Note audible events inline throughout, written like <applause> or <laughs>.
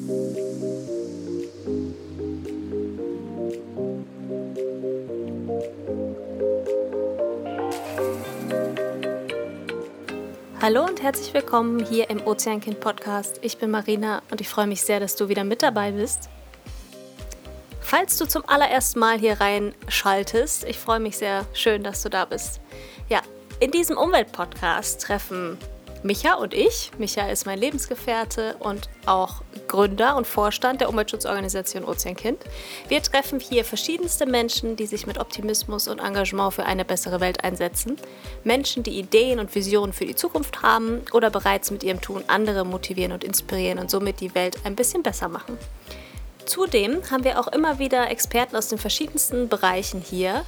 Hallo und herzlich willkommen hier im Ozeankind Podcast. Ich bin Marina und ich freue mich sehr, dass du wieder mit dabei bist. Falls du zum allerersten Mal hier reinschaltest, ich freue mich sehr, schön, dass du da bist. Ja, in diesem Umweltpodcast treffen Micha und ich. Micha ist mein Lebensgefährte und auch Gründer und Vorstand der Umweltschutzorganisation Ozeankind. Wir treffen hier verschiedenste Menschen, die sich mit Optimismus und Engagement für eine bessere Welt einsetzen. Menschen, die Ideen und Visionen für die Zukunft haben oder bereits mit ihrem Tun andere motivieren und inspirieren und somit die Welt ein bisschen besser machen. Zudem haben wir auch immer wieder Experten aus den verschiedensten Bereichen hier.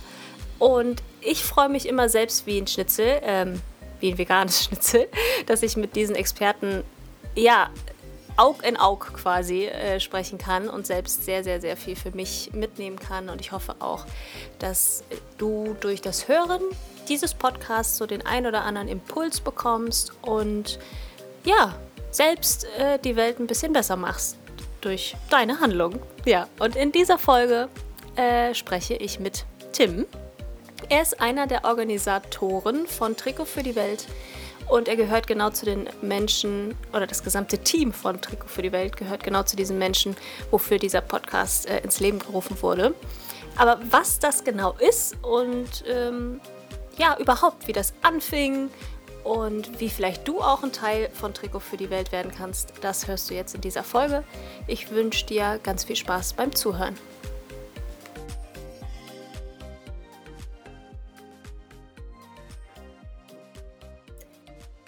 Und ich freue mich immer selbst wie ein Schnitzel, ähm, wie ein veganes <laughs> Schnitzel, dass ich mit diesen Experten, ja, Aug in Aug quasi äh, sprechen kann und selbst sehr, sehr, sehr viel für mich mitnehmen kann. Und ich hoffe auch, dass du durch das Hören dieses Podcasts so den ein oder anderen Impuls bekommst und ja, selbst äh, die Welt ein bisschen besser machst durch deine Handlung. Ja, und in dieser Folge äh, spreche ich mit Tim. Er ist einer der Organisatoren von Trikot für die Welt und er gehört genau zu den Menschen oder das gesamte Team von Trikot für die Welt gehört genau zu diesen Menschen, wofür dieser Podcast äh, ins Leben gerufen wurde. Aber was das genau ist und ähm, ja, überhaupt, wie das anfing und wie vielleicht du auch ein Teil von Trikot für die Welt werden kannst, das hörst du jetzt in dieser Folge. Ich wünsche dir ganz viel Spaß beim Zuhören.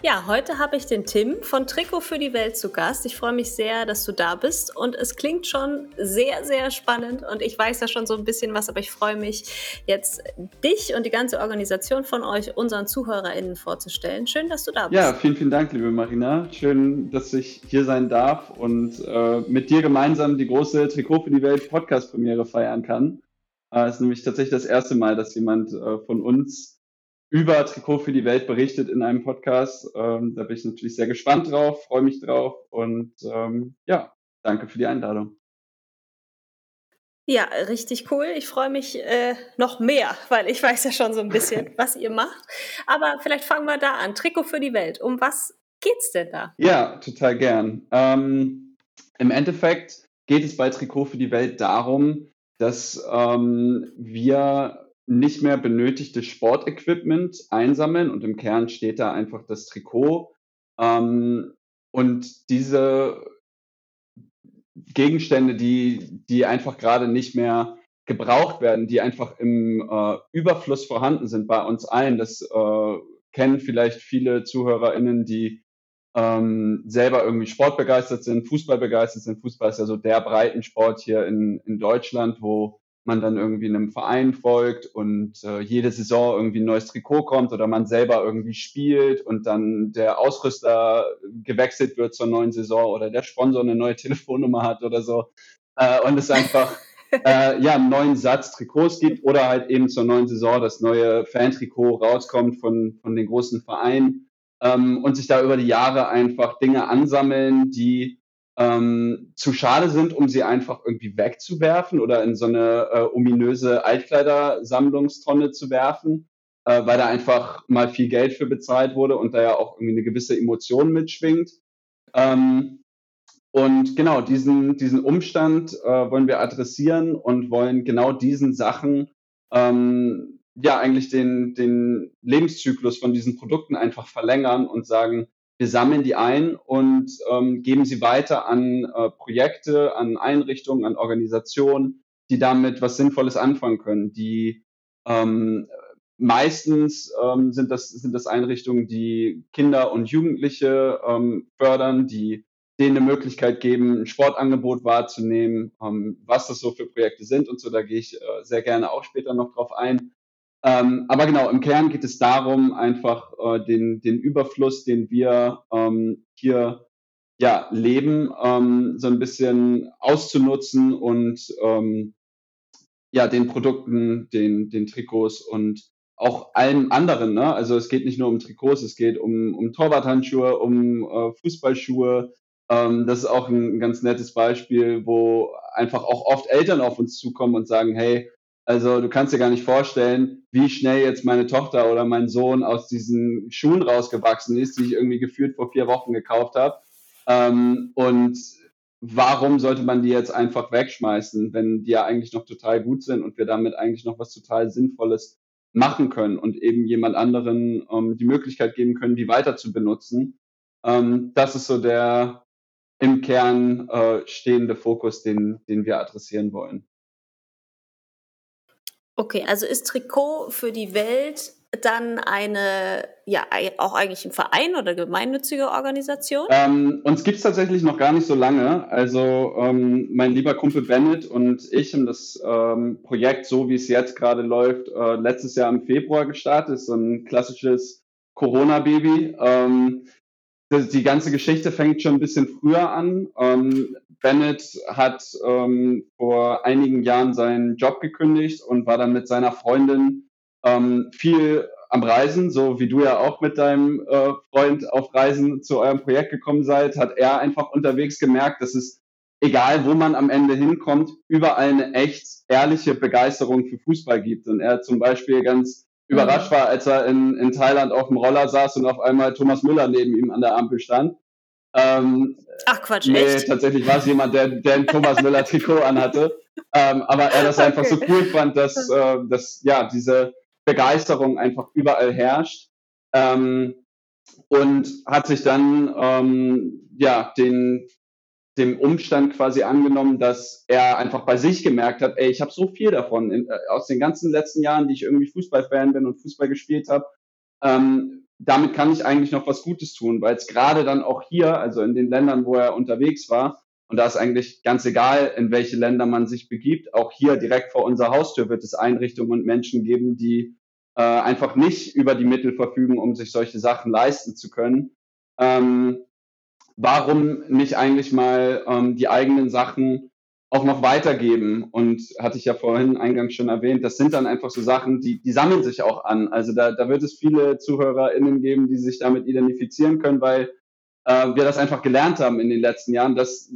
Ja, heute habe ich den Tim von Trikot für die Welt zu Gast. Ich freue mich sehr, dass du da bist und es klingt schon sehr, sehr spannend und ich weiß ja schon so ein bisschen was, aber ich freue mich jetzt dich und die ganze Organisation von euch unseren ZuhörerInnen vorzustellen. Schön, dass du da bist. Ja, vielen, vielen Dank, liebe Marina. Schön, dass ich hier sein darf und äh, mit dir gemeinsam die große Trikot für die Welt Podcast-Premiere feiern kann. Äh, es äh, ist nämlich tatsächlich das erste Mal, dass jemand äh, von uns über Trikot für die Welt berichtet in einem Podcast. Ähm, da bin ich natürlich sehr gespannt drauf, freue mich drauf und ähm, ja, danke für die Einladung. Ja, richtig cool. Ich freue mich äh, noch mehr, weil ich weiß ja schon so ein bisschen, <laughs> was ihr macht. Aber vielleicht fangen wir da an. Trikot für die Welt. Um was geht's denn da? Ja, total gern. Ähm, Im Endeffekt geht es bei Trikot für die Welt darum, dass ähm, wir nicht mehr benötigte Sportequipment einsammeln und im Kern steht da einfach das Trikot. Ähm, und diese Gegenstände, die, die einfach gerade nicht mehr gebraucht werden, die einfach im äh, Überfluss vorhanden sind bei uns allen. Das äh, kennen vielleicht viele ZuhörerInnen, die ähm, selber irgendwie sportbegeistert sind, Fußball begeistert sind. Fußball ist ja so der Breitensport hier in, in Deutschland, wo man dann irgendwie einem Verein folgt und äh, jede Saison irgendwie ein neues Trikot kommt oder man selber irgendwie spielt und dann der Ausrüster gewechselt wird zur neuen Saison oder der Sponsor eine neue <laughs> Telefonnummer hat oder so. Äh, und es einfach <laughs> äh, ja einen neuen Satz Trikots gibt oder halt eben zur neuen Saison das neue Fan-Trikot rauskommt von von den großen Vereinen ähm, und sich da über die Jahre einfach Dinge ansammeln, die ähm, zu schade sind, um sie einfach irgendwie wegzuwerfen oder in so eine äh, ominöse Altkleidersammlungstonne zu werfen, äh, weil da einfach mal viel Geld für bezahlt wurde und da ja auch irgendwie eine gewisse Emotion mitschwingt. Ähm, und genau diesen, diesen Umstand äh, wollen wir adressieren und wollen genau diesen Sachen ähm, ja eigentlich den, den Lebenszyklus von diesen Produkten einfach verlängern und sagen, wir sammeln die ein und ähm, geben sie weiter an äh, Projekte, an Einrichtungen, an Organisationen, die damit was Sinnvolles anfangen können. Die ähm, meistens ähm, sind, das, sind das Einrichtungen, die Kinder und Jugendliche ähm, fördern, die denen eine Möglichkeit geben, ein Sportangebot wahrzunehmen, ähm, was das so für Projekte sind und so. Da gehe ich äh, sehr gerne auch später noch drauf ein. Ähm, aber genau, im Kern geht es darum, einfach äh, den, den Überfluss, den wir ähm, hier ja, leben, ähm, so ein bisschen auszunutzen und ähm, ja, den Produkten, den, den Trikots und auch allem anderen. Ne? Also es geht nicht nur um Trikots, es geht um, um Torwarthandschuhe, um äh, Fußballschuhe, Ähm, das ist auch ein ganz nettes Beispiel, wo einfach auch oft Eltern auf uns zukommen und sagen, hey, also du kannst dir gar nicht vorstellen, wie schnell jetzt meine Tochter oder mein Sohn aus diesen Schuhen rausgewachsen ist, die ich irgendwie gefühlt vor vier Wochen gekauft habe. Ähm, und warum sollte man die jetzt einfach wegschmeißen, wenn die ja eigentlich noch total gut sind und wir damit eigentlich noch was total Sinnvolles machen können und eben jemand anderen ähm, die Möglichkeit geben können, die weiter zu benutzen. Ähm, das ist so der im Kern äh, stehende Fokus, den, den wir adressieren wollen. Okay, also ist Trikot für die Welt dann eine, ja, auch eigentlich ein Verein oder gemeinnützige Organisation? Ähm, uns gibt es tatsächlich noch gar nicht so lange. Also ähm, mein lieber Kumpel Bennett und ich haben das ähm, Projekt, so wie es jetzt gerade läuft, äh, letztes Jahr im Februar gestartet. So ein klassisches Corona-Baby. Ähm, die ganze Geschichte fängt schon ein bisschen früher an. Bennett hat ähm, vor einigen Jahren seinen Job gekündigt und war dann mit seiner Freundin ähm, viel am Reisen, so wie du ja auch mit deinem äh, Freund auf Reisen zu eurem Projekt gekommen seid, hat er einfach unterwegs gemerkt, dass es egal, wo man am Ende hinkommt, überall eine echt ehrliche Begeisterung für Fußball gibt. Und er zum Beispiel ganz mhm. überrascht war, als er in, in Thailand auf dem Roller saß und auf einmal Thomas Müller neben ihm an der Ampel stand. Ähm, Ach Quatsch, nee, echt? tatsächlich war es jemand, der, der ein Thomas Müller Trikot anhatte. Ähm, aber er das okay. einfach so cool fand, dass, äh, dass ja diese Begeisterung einfach überall herrscht. Ähm, und hat sich dann ähm, ja den dem Umstand quasi angenommen, dass er einfach bei sich gemerkt hat, ey, ich habe so viel davon in, äh, aus den ganzen letzten Jahren, die ich irgendwie Fußballfan bin und Fußball gespielt habe. Ähm, damit kann ich eigentlich noch was Gutes tun, weil es gerade dann auch hier, also in den Ländern, wo er unterwegs war, und da ist eigentlich ganz egal, in welche Länder man sich begibt, auch hier direkt vor unserer Haustür wird es Einrichtungen und Menschen geben, die äh, einfach nicht über die Mittel verfügen, um sich solche Sachen leisten zu können. Ähm, warum nicht eigentlich mal ähm, die eigenen Sachen auch noch weitergeben. Und hatte ich ja vorhin eingangs schon erwähnt, das sind dann einfach so Sachen, die, die sammeln sich auch an. Also da, da wird es viele ZuhörerInnen geben, die sich damit identifizieren können, weil äh, wir das einfach gelernt haben in den letzten Jahren, dass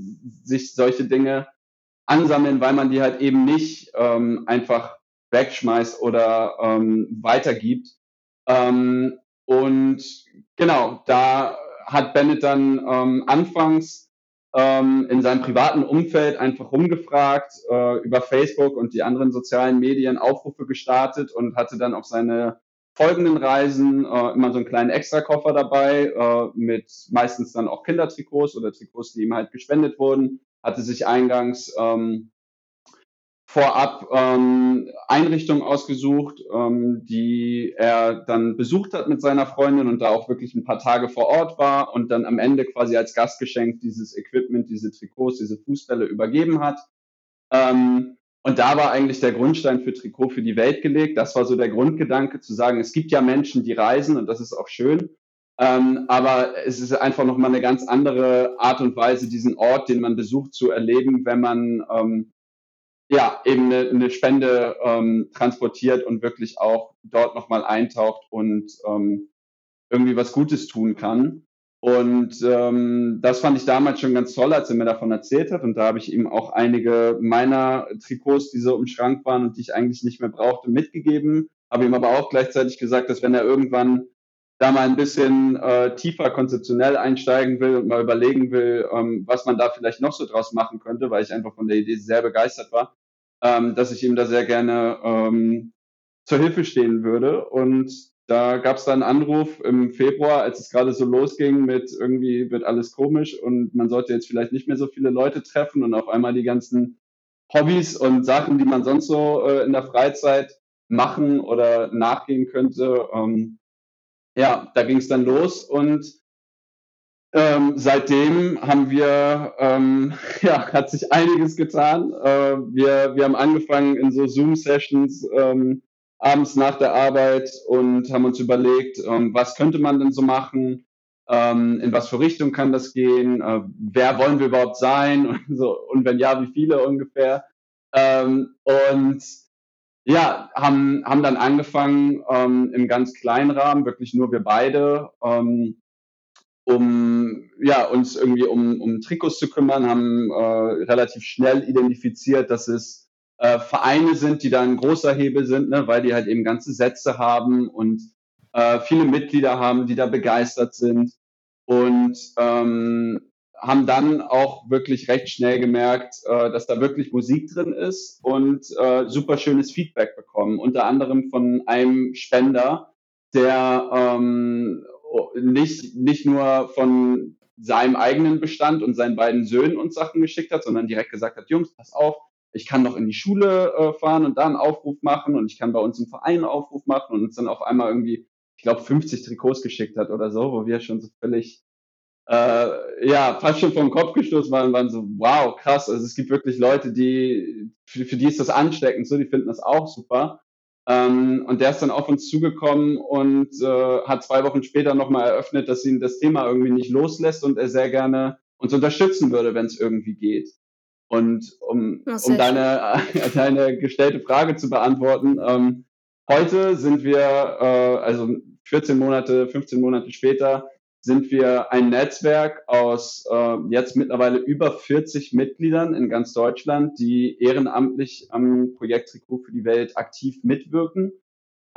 sich solche Dinge ansammeln, weil man die halt eben nicht ähm, einfach wegschmeißt oder ähm, weitergibt. Ähm, und genau, da hat Bennett dann ähm, anfangs ähm, in seinem privaten Umfeld einfach rumgefragt, äh, über Facebook und die anderen sozialen Medien Aufrufe gestartet und hatte dann auf seine folgenden Reisen äh, immer so einen kleinen Extrakoffer dabei, äh, mit meistens dann auch Kindertrikots oder Trikots, die ihm halt gespendet wurden, hatte sich eingangs ähm, vorab ähm, Einrichtungen ausgesucht, ähm, die er dann besucht hat mit seiner Freundin und da auch wirklich ein paar Tage vor Ort war und dann am Ende quasi als Gastgeschenk dieses Equipment, diese Trikots, diese Fußbälle übergeben hat. Ähm, und da war eigentlich der Grundstein für Trikot für die Welt gelegt. Das war so der Grundgedanke zu sagen, es gibt ja Menschen, die reisen und das ist auch schön. Ähm, aber es ist einfach nochmal eine ganz andere Art und Weise, diesen Ort, den man besucht, zu erleben, wenn man ähm, ja, eben eine, eine Spende ähm, transportiert und wirklich auch dort nochmal eintaucht und ähm, irgendwie was Gutes tun kann. Und ähm, das fand ich damals schon ganz toll, als er mir davon erzählt hat. Und da habe ich ihm auch einige meiner Trikots, die so im Schrank waren und die ich eigentlich nicht mehr brauchte, mitgegeben. Habe ihm aber auch gleichzeitig gesagt, dass wenn er irgendwann da mal ein bisschen äh, tiefer konzeptionell einsteigen will und mal überlegen will, ähm, was man da vielleicht noch so draus machen könnte, weil ich einfach von der Idee sehr begeistert war, ähm, dass ich ihm da sehr gerne ähm, zur Hilfe stehen würde. Und da gab es dann einen Anruf im Februar, als es gerade so losging mit irgendwie wird alles komisch und man sollte jetzt vielleicht nicht mehr so viele Leute treffen und auf einmal die ganzen Hobbys und Sachen, die man sonst so äh, in der Freizeit machen oder nachgehen könnte, ähm, ja, da ging es dann los und ähm, seitdem haben wir, ähm, <laughs> ja, hat sich einiges getan. Äh, wir, wir haben angefangen in so Zoom-Sessions ähm, abends nach der Arbeit und haben uns überlegt, ähm, was könnte man denn so machen, ähm, in was für Richtung kann das gehen, äh, wer wollen wir überhaupt sein <laughs> und, so, und wenn ja, wie viele ungefähr. Ähm, und ja, haben, haben dann angefangen ähm, im ganz kleinen Rahmen, wirklich nur wir beide, ähm, um ja, uns irgendwie um, um Trikots zu kümmern, haben äh, relativ schnell identifiziert, dass es äh, Vereine sind, die da ein großer Hebel sind, ne, weil die halt eben ganze Sätze haben und äh, viele Mitglieder haben, die da begeistert sind. Und ähm, haben dann auch wirklich recht schnell gemerkt, äh, dass da wirklich Musik drin ist und äh, super schönes Feedback bekommen. Unter anderem von einem Spender, der ähm, nicht, nicht nur von seinem eigenen Bestand und seinen beiden Söhnen uns Sachen geschickt hat, sondern direkt gesagt hat, Jungs, pass auf, ich kann doch in die Schule äh, fahren und da einen Aufruf machen und ich kann bei uns im Verein einen Aufruf machen und uns dann auf einmal irgendwie, ich glaube, 50 Trikots geschickt hat oder so, wo wir schon so völlig äh, ja, fast schon vom Kopf gestoßen waren, waren so, wow, krass. Also es gibt wirklich Leute, die, für, für die ist das ansteckend, so, die finden das auch super. Ähm, und der ist dann auf uns zugekommen und äh, hat zwei Wochen später nochmal eröffnet, dass ihn das Thema irgendwie nicht loslässt und er sehr gerne uns unterstützen würde, wenn es irgendwie geht. Und um, um deine, <laughs> deine gestellte Frage zu beantworten, ähm, heute sind wir, äh, also 14 Monate, 15 Monate später, sind wir ein Netzwerk aus äh, jetzt mittlerweile über 40 Mitgliedern in ganz Deutschland, die ehrenamtlich am Projekt Trikot für die Welt aktiv mitwirken.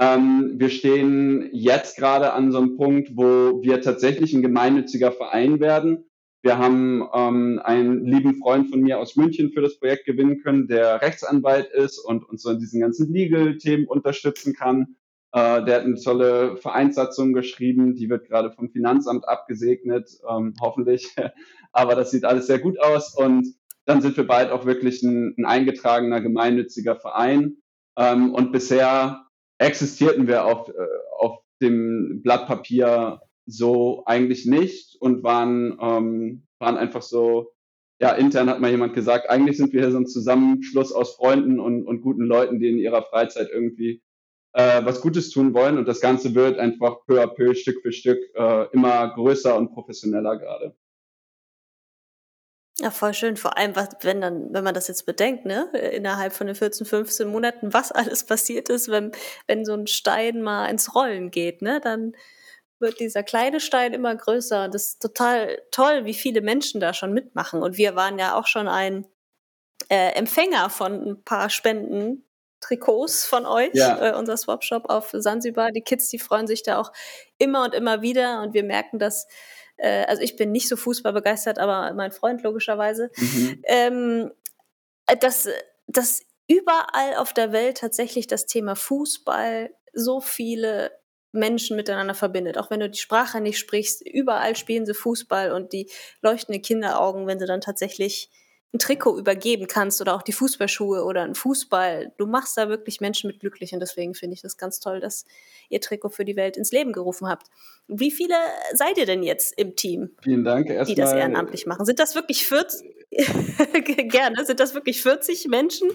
Ähm, wir stehen jetzt gerade an so einem Punkt, wo wir tatsächlich ein gemeinnütziger Verein werden. Wir haben ähm, einen lieben Freund von mir aus München für das Projekt gewinnen können, der Rechtsanwalt ist und uns so in diesen ganzen Legal-Themen unterstützen kann. Äh, der hat eine tolle Vereinssatzung geschrieben, die wird gerade vom Finanzamt abgesegnet, ähm, hoffentlich. <laughs> Aber das sieht alles sehr gut aus und dann sind wir bald auch wirklich ein, ein eingetragener gemeinnütziger Verein. Ähm, und bisher existierten wir auf, äh, auf dem Blatt Papier so eigentlich nicht und waren, ähm, waren einfach so, ja, intern hat mal jemand gesagt, eigentlich sind wir hier so ein Zusammenschluss aus Freunden und, und guten Leuten, die in ihrer Freizeit irgendwie äh, was Gutes tun wollen und das Ganze wird einfach peu à peu, Stück für Stück äh, immer größer und professioneller gerade. Ja, voll schön. Vor allem, was, wenn dann, wenn man das jetzt bedenkt, ne, innerhalb von den 14, 15 Monaten, was <laughs> alles passiert ist, wenn, wenn so ein Stein mal ins Rollen geht, ne, dann wird dieser kleine Stein immer größer. Das ist total toll, wie viele Menschen da schon mitmachen. Und wir waren ja auch schon ein äh, Empfänger von ein paar Spenden Trikots von euch, ja. äh, unser Swapshop auf Sansibar. Die Kids, die freuen sich da auch immer und immer wieder und wir merken, dass, äh, also ich bin nicht so Fußball begeistert, aber mein Freund logischerweise, mhm. ähm, dass, dass überall auf der Welt tatsächlich das Thema Fußball so viele Menschen miteinander verbindet. Auch wenn du die Sprache nicht sprichst, überall spielen sie Fußball und die leuchtenden Kinderaugen, wenn sie dann tatsächlich ein Trikot übergeben kannst oder auch die Fußballschuhe oder ein Fußball. Du machst da wirklich Menschen mit glücklich und deswegen finde ich das ganz toll, dass ihr Trikot für die Welt ins Leben gerufen habt. Wie viele seid ihr denn jetzt im Team? Vielen Dank erstmal. Die das ehrenamtlich machen. Sind das wirklich 40? <laughs> Gerne. Sind das wirklich 40 Menschen,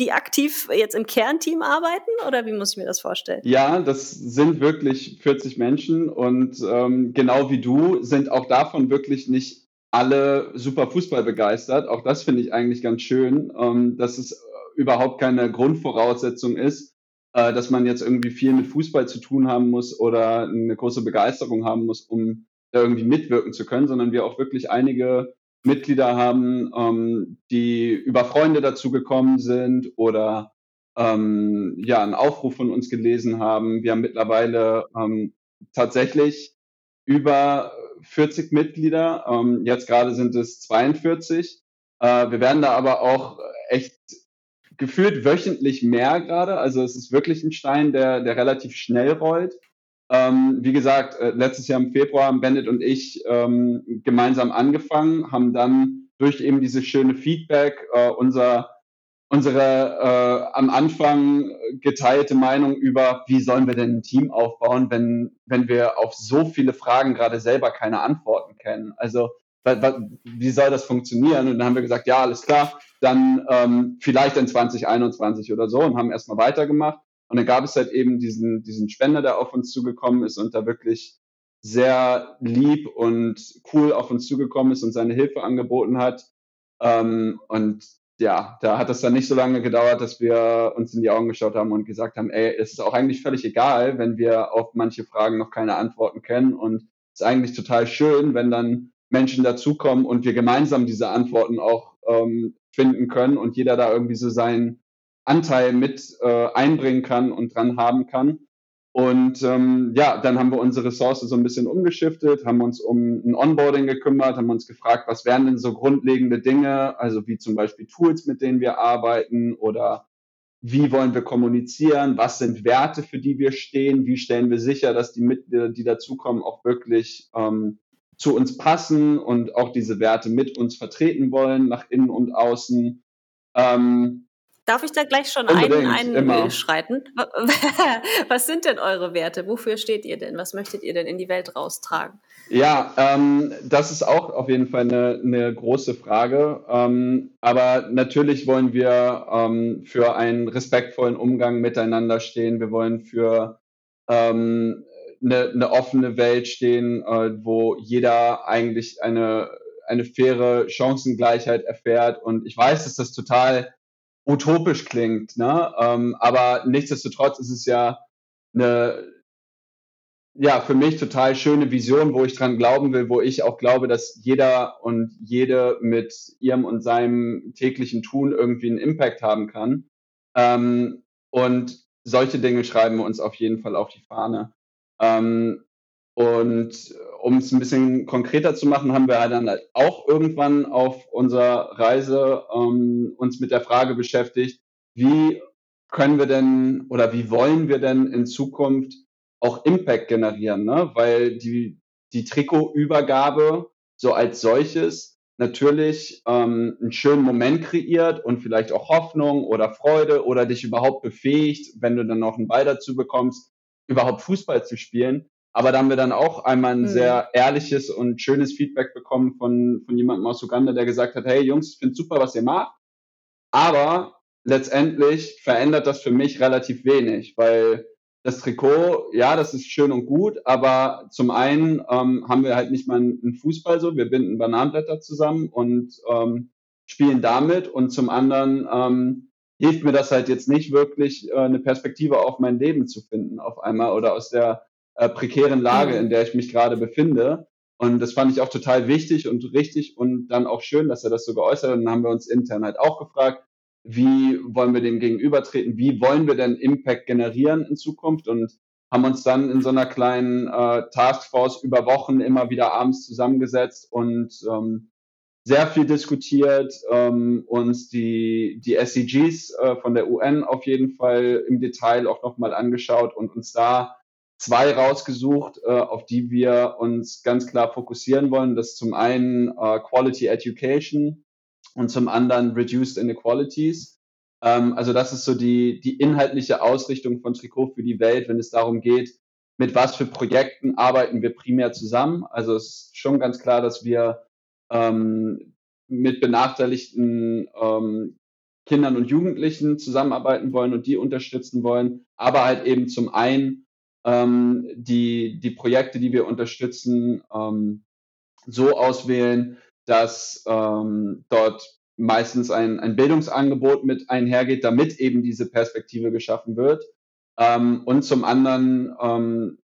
die aktiv jetzt im Kernteam arbeiten oder wie muss ich mir das vorstellen? Ja, das sind wirklich 40 Menschen und ähm, genau wie du sind auch davon wirklich nicht alle super Fußball begeistert. Auch das finde ich eigentlich ganz schön, ähm, dass es überhaupt keine Grundvoraussetzung ist, äh, dass man jetzt irgendwie viel mit Fußball zu tun haben muss oder eine große Begeisterung haben muss, um da irgendwie mitwirken zu können, sondern wir auch wirklich einige Mitglieder haben, ähm, die über Freunde dazu gekommen sind oder ähm, ja einen Aufruf von uns gelesen haben. Wir haben mittlerweile ähm, tatsächlich über 40 Mitglieder. Ähm, jetzt gerade sind es 42. Äh, wir werden da aber auch echt gefühlt wöchentlich mehr gerade. Also es ist wirklich ein Stein, der, der relativ schnell rollt. Ähm, wie gesagt, äh, letztes Jahr im Februar haben Bennett und ich ähm, gemeinsam angefangen, haben dann durch eben dieses schöne Feedback äh, unser unsere äh, am Anfang geteilte Meinung über, wie sollen wir denn ein Team aufbauen, wenn, wenn wir auf so viele Fragen gerade selber keine Antworten kennen. Also wie soll das funktionieren? Und dann haben wir gesagt, ja, alles klar, dann ähm, vielleicht in 2021 oder so und haben erstmal weitergemacht. Und dann gab es halt eben diesen, diesen Spender, der auf uns zugekommen ist und da wirklich sehr lieb und cool auf uns zugekommen ist und seine Hilfe angeboten hat. Ähm, und ja, da hat es dann nicht so lange gedauert, dass wir uns in die Augen geschaut haben und gesagt haben, ey, es ist auch eigentlich völlig egal, wenn wir auf manche Fragen noch keine Antworten kennen und ist eigentlich total schön, wenn dann Menschen dazukommen und wir gemeinsam diese Antworten auch ähm, finden können und jeder da irgendwie so seinen Anteil mit äh, einbringen kann und dran haben kann. Und ähm, ja, dann haben wir unsere Ressource so ein bisschen umgeschiftet, haben uns um ein Onboarding gekümmert, haben uns gefragt, was wären denn so grundlegende Dinge, also wie zum Beispiel Tools, mit denen wir arbeiten oder wie wollen wir kommunizieren, was sind Werte, für die wir stehen, wie stellen wir sicher, dass die Mitglieder, die dazukommen, auch wirklich ähm, zu uns passen und auch diese Werte mit uns vertreten wollen, nach innen und außen. Ähm, Darf ich da gleich schon einen einschreiten? <laughs> Was sind denn eure Werte? Wofür steht ihr denn? Was möchtet ihr denn in die Welt raustragen? Ja, ähm, das ist auch auf jeden Fall eine, eine große Frage. Ähm, aber natürlich wollen wir ähm, für einen respektvollen Umgang miteinander stehen. Wir wollen für ähm, eine, eine offene Welt stehen, äh, wo jeder eigentlich eine, eine faire Chancengleichheit erfährt. Und ich weiß, dass das total utopisch klingt, ne? Ähm, aber nichtsdestotrotz ist es ja eine, ja, für mich total schöne Vision, wo ich dran glauben will, wo ich auch glaube, dass jeder und jede mit ihrem und seinem täglichen Tun irgendwie einen Impact haben kann. Ähm, und solche Dinge schreiben wir uns auf jeden Fall auf die Fahne. Ähm, und um es ein bisschen konkreter zu machen, haben wir dann halt auch irgendwann auf unserer Reise ähm, uns mit der Frage beschäftigt, wie können wir denn oder wie wollen wir denn in Zukunft auch Impact generieren, ne? weil die, die Trikotübergabe so als solches natürlich ähm, einen schönen Moment kreiert und vielleicht auch Hoffnung oder Freude oder dich überhaupt befähigt, wenn du dann noch einen Ball dazu bekommst, überhaupt Fußball zu spielen. Aber da haben wir dann auch einmal ein mhm. sehr ehrliches und schönes Feedback bekommen von, von jemandem aus Uganda, der gesagt hat, hey Jungs, ich finde super, was ihr macht. Aber letztendlich verändert das für mich relativ wenig, weil das Trikot, ja, das ist schön und gut, aber zum einen ähm, haben wir halt nicht mal einen Fußball so, wir binden Bananenblätter zusammen und ähm, spielen damit und zum anderen ähm, hilft mir das halt jetzt nicht wirklich, äh, eine Perspektive auf mein Leben zu finden auf einmal oder aus der äh, prekären Lage, in der ich mich gerade befinde. Und das fand ich auch total wichtig und richtig und dann auch schön, dass er das so geäußert hat. Und dann haben wir uns intern halt auch gefragt, wie wollen wir dem gegenübertreten, wie wollen wir denn Impact generieren in Zukunft und haben uns dann in so einer kleinen äh, Taskforce über Wochen immer wieder abends zusammengesetzt und ähm, sehr viel diskutiert, ähm, uns die, die SDGs äh, von der UN auf jeden Fall im Detail auch nochmal angeschaut und uns da zwei rausgesucht, äh, auf die wir uns ganz klar fokussieren wollen. Das ist zum einen äh, Quality Education und zum anderen Reduced Inequalities. Ähm, also das ist so die, die inhaltliche Ausrichtung von Trikot für die Welt, wenn es darum geht, mit was für Projekten arbeiten wir primär zusammen. Also es ist schon ganz klar, dass wir ähm, mit benachteiligten ähm, Kindern und Jugendlichen zusammenarbeiten wollen und die unterstützen wollen, aber halt eben zum einen ähm, die, die Projekte, die wir unterstützen, ähm, so auswählen, dass ähm, dort meistens ein, ein Bildungsangebot mit einhergeht, damit eben diese Perspektive geschaffen wird. Ähm, und zum anderen, ähm,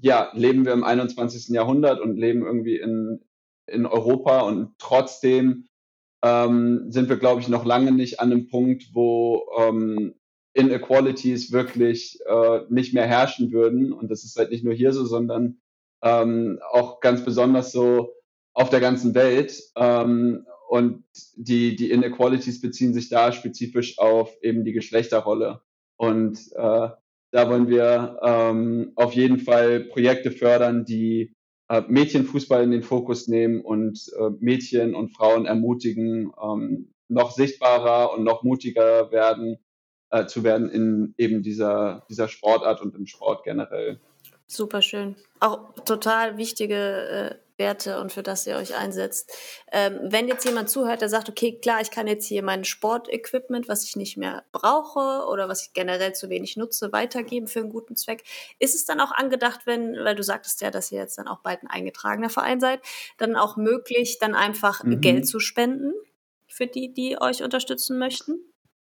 ja, leben wir im 21. Jahrhundert und leben irgendwie in, in Europa und trotzdem ähm, sind wir, glaube ich, noch lange nicht an einem Punkt, wo ähm, Inequalities wirklich äh, nicht mehr herrschen würden. Und das ist halt nicht nur hier so, sondern ähm, auch ganz besonders so auf der ganzen Welt. Ähm, und die, die Inequalities beziehen sich da spezifisch auf eben die Geschlechterrolle. Und äh, da wollen wir ähm, auf jeden Fall Projekte fördern, die äh, Mädchenfußball in den Fokus nehmen und äh, Mädchen und Frauen ermutigen, ähm, noch sichtbarer und noch mutiger werden äh, zu werden in eben dieser, dieser Sportart und im Sport generell. Super schön. Auch total wichtige äh, Werte und für das ihr euch einsetzt. Ähm, wenn jetzt jemand zuhört, der sagt, okay, klar, ich kann jetzt hier mein Sportequipment, was ich nicht mehr brauche oder was ich generell zu wenig nutze, weitergeben für einen guten Zweck. Ist es dann auch angedacht, wenn, weil du sagtest ja, dass ihr jetzt dann auch bald ein eingetragener Verein seid, dann auch möglich, dann einfach mhm. Geld zu spenden für die, die euch unterstützen möchten?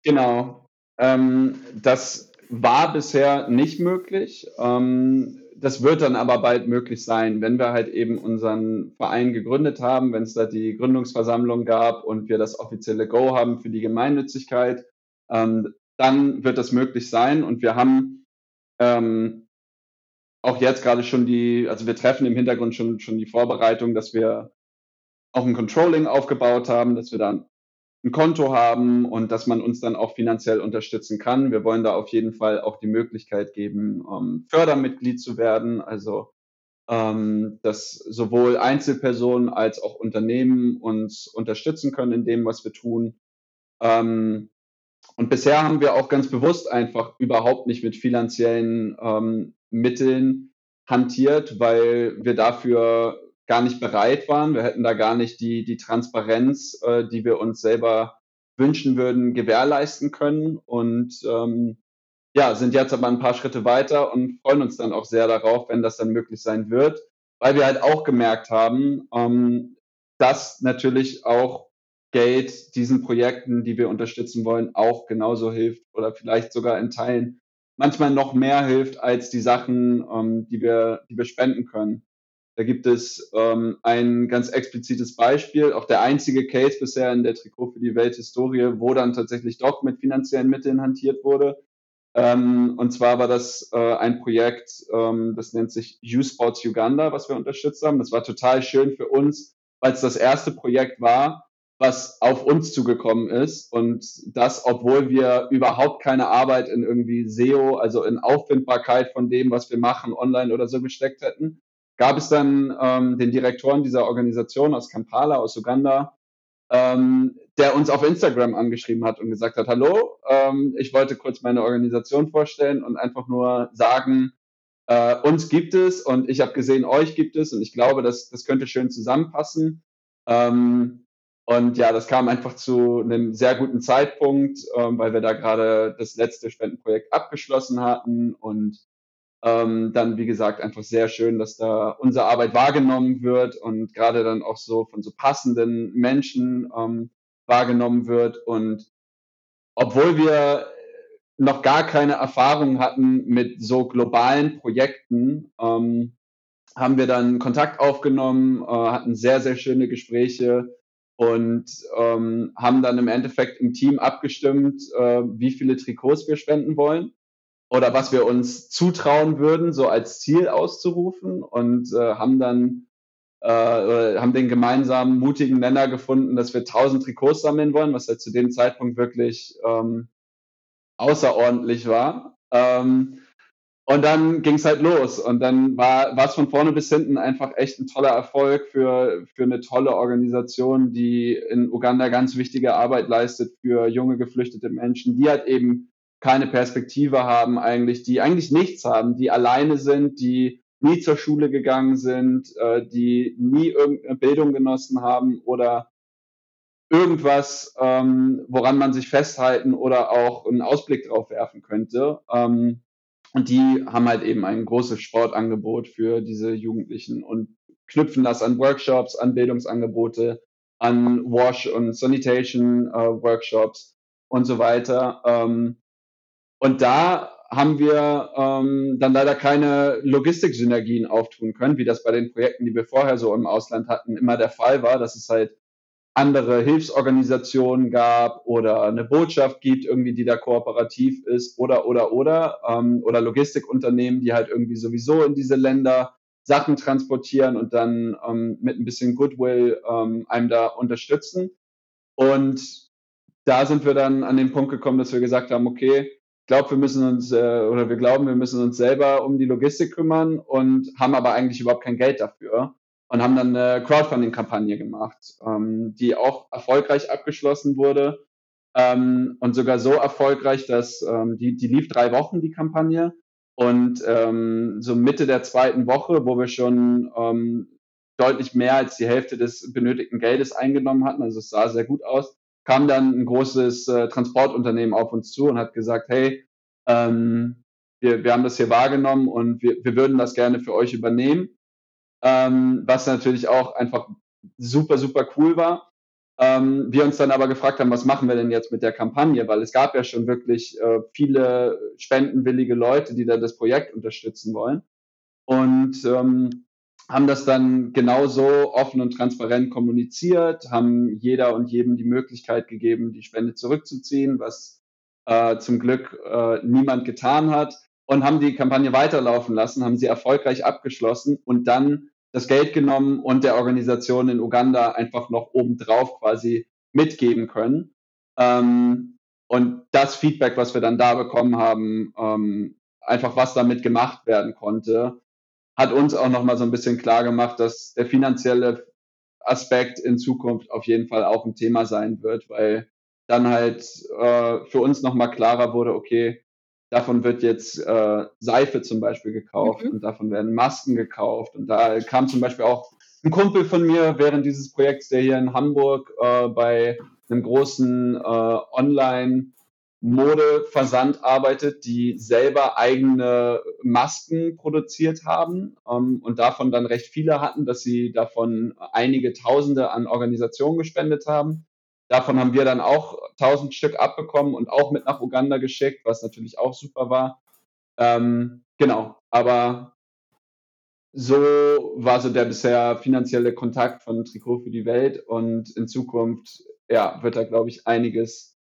Genau, ähm, das war bisher nicht möglich. Ähm, das wird dann aber bald möglich sein, wenn wir halt eben unseren Verein gegründet haben, wenn es da die Gründungsversammlung gab und wir das offizielle Go haben für die Gemeinnützigkeit, ähm, dann wird das möglich sein. Und wir haben ähm, auch jetzt gerade schon die, also wir treffen im Hintergrund schon, schon die Vorbereitung, dass wir auch ein Controlling aufgebaut haben, dass wir dann ein Konto haben und dass man uns dann auch finanziell unterstützen kann. Wir wollen da auf jeden Fall auch die Möglichkeit geben, ähm, Fördermitglied zu werden, also ähm, dass sowohl Einzelpersonen als auch Unternehmen uns unterstützen können in dem, was wir tun. Ähm, und bisher haben wir auch ganz bewusst einfach überhaupt nicht mit finanziellen ähm, Mitteln hantiert, weil wir dafür gar nicht bereit waren. Wir hätten da gar nicht die, die Transparenz, äh, die wir uns selber wünschen würden, gewährleisten können. Und ähm, ja, sind jetzt aber ein paar Schritte weiter und freuen uns dann auch sehr darauf, wenn das dann möglich sein wird, weil wir halt auch gemerkt haben, ähm, dass natürlich auch Geld diesen Projekten, die wir unterstützen wollen, auch genauso hilft oder vielleicht sogar in Teilen manchmal noch mehr hilft als die Sachen, ähm, die wir, die wir spenden können. Da gibt es ähm, ein ganz explizites Beispiel, auch der einzige Case bisher in der Trikot für die Welthistorie, wo dann tatsächlich doch mit finanziellen Mitteln hantiert wurde. Ähm, und zwar war das äh, ein Projekt, ähm, das nennt sich U-Sports Uganda, was wir unterstützt haben. Das war total schön für uns, weil es das erste Projekt war, was auf uns zugekommen ist. Und das, obwohl wir überhaupt keine Arbeit in irgendwie SEO, also in Auffindbarkeit von dem, was wir machen, online oder so gesteckt hätten gab es dann ähm, den Direktoren dieser Organisation aus Kampala, aus Uganda, ähm, der uns auf Instagram angeschrieben hat und gesagt hat, hallo, ähm, ich wollte kurz meine Organisation vorstellen und einfach nur sagen, äh, uns gibt es und ich habe gesehen, euch gibt es und ich glaube, das, das könnte schön zusammenpassen. Ähm, und ja, das kam einfach zu einem sehr guten Zeitpunkt, ähm, weil wir da gerade das letzte Spendenprojekt abgeschlossen hatten und ähm, dann, wie gesagt, einfach sehr schön, dass da unsere Arbeit wahrgenommen wird und gerade dann auch so von so passenden Menschen ähm, wahrgenommen wird. Und obwohl wir noch gar keine Erfahrung hatten mit so globalen Projekten, ähm, haben wir dann Kontakt aufgenommen, äh, hatten sehr, sehr schöne Gespräche und ähm, haben dann im Endeffekt im Team abgestimmt, äh, wie viele Trikots wir spenden wollen oder was wir uns zutrauen würden, so als Ziel auszurufen und äh, haben dann äh, haben den gemeinsamen mutigen Nenner gefunden, dass wir 1000 Trikots sammeln wollen, was halt zu dem Zeitpunkt wirklich ähm, außerordentlich war. Ähm, und dann ging es halt los und dann war es von vorne bis hinten einfach echt ein toller Erfolg für, für eine tolle Organisation, die in Uganda ganz wichtige Arbeit leistet für junge geflüchtete Menschen, die halt eben keine Perspektive haben eigentlich, die eigentlich nichts haben, die alleine sind, die nie zur Schule gegangen sind, äh, die nie irgendeine Bildung genossen haben oder irgendwas, ähm, woran man sich festhalten oder auch einen Ausblick drauf werfen könnte. Ähm, und die haben halt eben ein großes Sportangebot für diese Jugendlichen und knüpfen das an Workshops, an Bildungsangebote, an Wash- und Sanitation-Workshops äh, und so weiter. Ähm, und da haben wir ähm, dann leider keine Logistiksynergien auftun können, wie das bei den Projekten, die wir vorher so im Ausland hatten, immer der Fall war, dass es halt andere Hilfsorganisationen gab oder eine Botschaft gibt, irgendwie, die da kooperativ ist oder oder oder ähm, oder Logistikunternehmen, die halt irgendwie sowieso in diese Länder Sachen transportieren und dann ähm, mit ein bisschen Goodwill ähm, einem da unterstützen. Und da sind wir dann an den Punkt gekommen, dass wir gesagt haben, okay, glaube, wir müssen uns äh, oder wir glauben, wir müssen uns selber um die Logistik kümmern und haben aber eigentlich überhaupt kein Geld dafür und haben dann eine Crowdfunding-Kampagne gemacht, ähm, die auch erfolgreich abgeschlossen wurde ähm, und sogar so erfolgreich, dass ähm, die, die lief drei Wochen, die Kampagne. Und ähm, so Mitte der zweiten Woche, wo wir schon ähm, deutlich mehr als die Hälfte des benötigten Geldes eingenommen hatten, also es sah sehr gut aus, kam dann ein großes äh, Transportunternehmen auf uns zu und hat gesagt, hey, ähm, wir, wir haben das hier wahrgenommen und wir, wir würden das gerne für euch übernehmen. Ähm, was natürlich auch einfach super, super cool war. Ähm, wir uns dann aber gefragt haben, was machen wir denn jetzt mit der Kampagne? Weil es gab ja schon wirklich äh, viele spendenwillige Leute, die da das Projekt unterstützen wollen. und ähm, haben das dann genauso offen und transparent kommuniziert, haben jeder und jedem die Möglichkeit gegeben, die Spende zurückzuziehen, was äh, zum Glück äh, niemand getan hat und haben die Kampagne weiterlaufen lassen, haben sie erfolgreich abgeschlossen und dann das Geld genommen und der Organisation in Uganda einfach noch obendrauf quasi mitgeben können. Ähm, und das Feedback, was wir dann da bekommen haben, ähm, einfach was damit gemacht werden konnte, hat uns auch nochmal so ein bisschen klar gemacht, dass der finanzielle Aspekt in Zukunft auf jeden Fall auch ein Thema sein wird, weil dann halt äh, für uns nochmal klarer wurde, okay, davon wird jetzt äh, Seife zum Beispiel gekauft mhm. und davon werden Masken gekauft. Und da kam zum Beispiel auch ein Kumpel von mir während dieses Projekts, der hier in Hamburg äh, bei einem großen äh, Online- Modeversand arbeitet, die selber eigene Masken produziert haben ähm, und davon dann recht viele hatten, dass sie davon einige Tausende an Organisationen gespendet haben. Davon haben wir dann auch tausend Stück abbekommen und auch mit nach Uganda geschickt, was natürlich auch super war. Ähm, genau, aber so war so der bisher finanzielle Kontakt von Trikot für die Welt und in Zukunft ja, wird da, glaube ich, einiges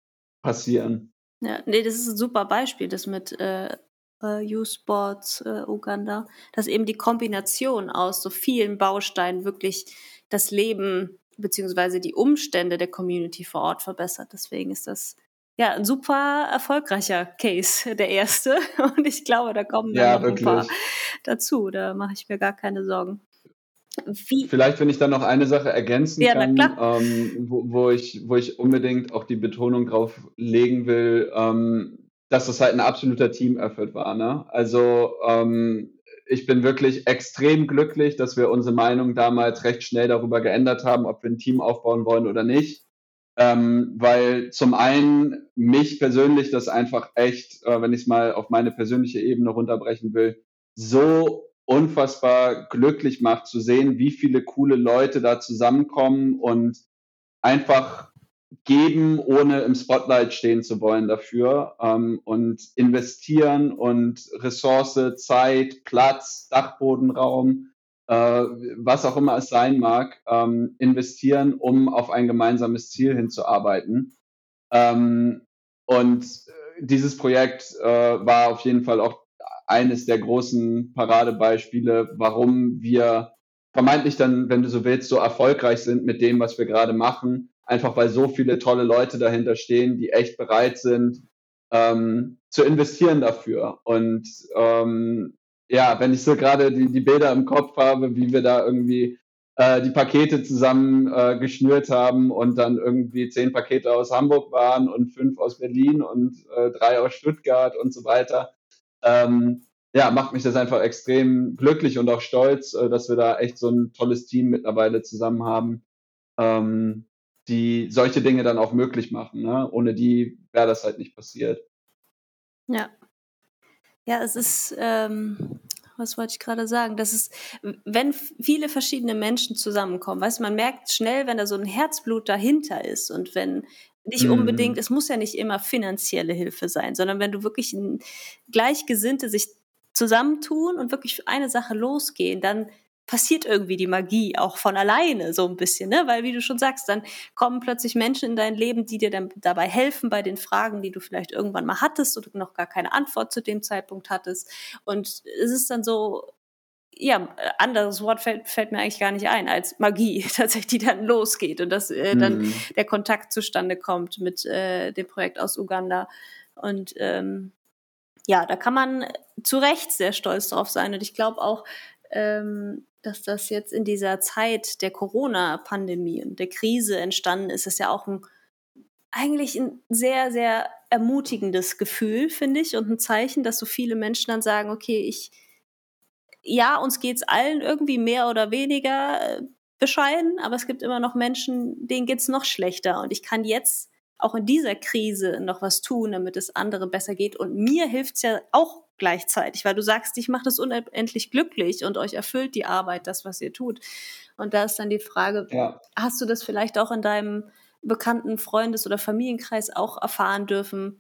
passieren. Ja, nee, das ist ein super Beispiel, das mit äh, äh, U-Sports äh, Uganda, dass eben die Kombination aus so vielen Bausteinen wirklich das Leben beziehungsweise die Umstände der Community vor Ort verbessert. Deswegen ist das ja ein super erfolgreicher Case, <laughs> der erste. Und ich glaube, da kommen ja, noch wirklich. ein paar dazu. Da mache ich mir gar keine Sorgen. Wie? Vielleicht, wenn ich dann noch eine Sache ergänzen ja, kann, ähm, wo, wo, ich, wo ich unbedingt auch die Betonung drauf legen will, ähm, dass das halt ein absoluter Team-Effort war. Ne? Also ähm, ich bin wirklich extrem glücklich, dass wir unsere Meinung damals recht schnell darüber geändert haben, ob wir ein Team aufbauen wollen oder nicht. Ähm, weil zum einen mich persönlich das einfach echt, äh, wenn ich es mal auf meine persönliche Ebene runterbrechen will, so unfassbar glücklich macht zu sehen, wie viele coole Leute da zusammenkommen und einfach geben, ohne im Spotlight stehen zu wollen dafür ähm, und investieren und Ressource, Zeit, Platz, Dachbodenraum, äh, was auch immer es sein mag, ähm, investieren, um auf ein gemeinsames Ziel hinzuarbeiten. Ähm, und dieses Projekt äh, war auf jeden Fall auch eines der großen Paradebeispiele, warum wir vermeintlich dann, wenn du so willst, so erfolgreich sind mit dem, was wir gerade machen. Einfach weil so viele tolle Leute dahinter stehen, die echt bereit sind, ähm, zu investieren dafür. Und ähm, ja, wenn ich so gerade die, die Bilder im Kopf habe, wie wir da irgendwie äh, die Pakete zusammen äh, geschnürt haben und dann irgendwie zehn Pakete aus Hamburg waren und fünf aus Berlin und äh, drei aus Stuttgart und so weiter ähm, ja, macht mich das einfach extrem glücklich und auch stolz, äh, dass wir da echt so ein tolles Team mittlerweile zusammen haben, ähm, die solche Dinge dann auch möglich machen. Ne? Ohne die wäre das halt nicht passiert. Ja. Ja, es ist, ähm, was wollte ich gerade sagen? Das ist, wenn viele verschiedene Menschen zusammenkommen, weißt du, man merkt schnell, wenn da so ein Herzblut dahinter ist und wenn nicht mhm. unbedingt, es muss ja nicht immer finanzielle Hilfe sein, sondern wenn du wirklich Gleichgesinnte sich zusammentun und wirklich für eine Sache losgehen, dann passiert irgendwie die Magie auch von alleine so ein bisschen, ne? Weil wie du schon sagst, dann kommen plötzlich Menschen in dein Leben, die dir dann dabei helfen bei den Fragen, die du vielleicht irgendwann mal hattest oder noch gar keine Antwort zu dem Zeitpunkt hattest. Und es ist dann so, ja, anderes Wort fällt, fällt mir eigentlich gar nicht ein, als Magie <laughs> tatsächlich, die dann losgeht und dass äh, dann mhm. der Kontakt zustande kommt mit äh, dem Projekt aus Uganda. Und ähm, ja, da kann man zu Recht sehr stolz drauf sein. Und ich glaube auch, ähm, dass das jetzt in dieser Zeit der Corona-Pandemie und der Krise entstanden ist, ist ja auch ein, eigentlich ein sehr, sehr ermutigendes Gefühl, finde ich, und ein Zeichen, dass so viele Menschen dann sagen, okay, ich ja, uns geht's allen irgendwie mehr oder weniger äh, bescheiden, aber es gibt immer noch Menschen, denen geht's noch schlechter. Und ich kann jetzt auch in dieser Krise noch was tun, damit es anderen besser geht. Und mir hilft's ja auch gleichzeitig, weil du sagst, ich mache das unendlich glücklich und euch erfüllt die Arbeit, das, was ihr tut. Und da ist dann die Frage, ja. hast du das vielleicht auch in deinem bekannten Freundes- oder Familienkreis auch erfahren dürfen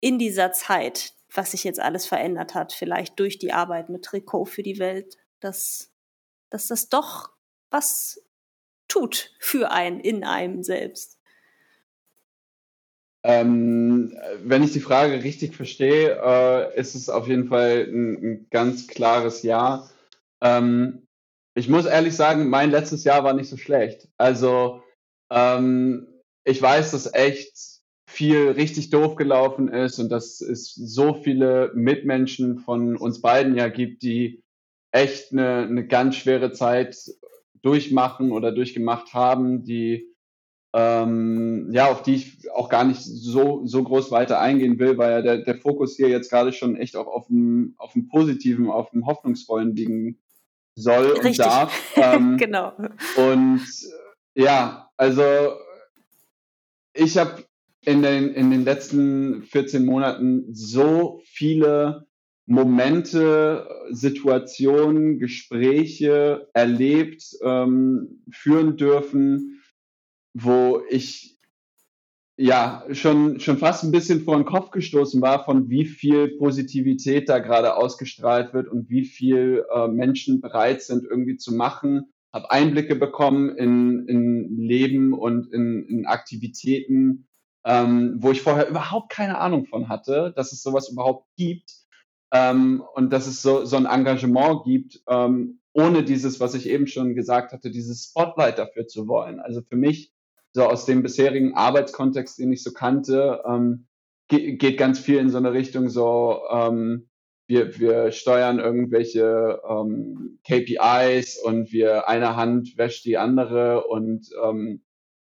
in dieser Zeit, was sich jetzt alles verändert hat, vielleicht durch die Arbeit mit Trikot für die Welt, dass, dass das doch was tut für einen, in einem selbst. Ähm, wenn ich die Frage richtig verstehe, äh, ist es auf jeden Fall ein, ein ganz klares Ja. Ähm, ich muss ehrlich sagen, mein letztes Jahr war nicht so schlecht. Also ähm, ich weiß, dass echt viel richtig doof gelaufen ist und dass es so viele Mitmenschen von uns beiden ja gibt, die echt eine, eine ganz schwere Zeit durchmachen oder durchgemacht haben, die ähm, ja, auf die ich auch gar nicht so, so groß weiter eingehen will, weil ja der, der Fokus hier jetzt gerade schon echt auch auf dem, auf dem Positiven, auf dem Hoffnungsvollen liegen soll und Richtig. darf. <laughs> Ähm, genau. Und ja, also ich habe in den, in den letzten 14 Monaten so viele Momente, Situationen, Gespräche erlebt, ähm, führen dürfen, wo ich ja schon, schon fast ein bisschen vor den Kopf gestoßen war, von wie viel Positivität da gerade ausgestrahlt wird und wie viel äh, Menschen bereit sind, irgendwie zu machen. Habe Einblicke bekommen in, in Leben und in, in Aktivitäten, ähm, wo ich vorher überhaupt keine Ahnung von hatte, dass es sowas überhaupt gibt ähm, und dass es so, so ein Engagement gibt, ähm, ohne dieses, was ich eben schon gesagt hatte, dieses Spotlight dafür zu wollen. Also für mich so aus dem bisherigen Arbeitskontext, den ich so kannte, ähm, geht, geht ganz viel in so eine Richtung so, ähm, wir, wir steuern irgendwelche ähm, KPIs und wir eine Hand wäscht die andere und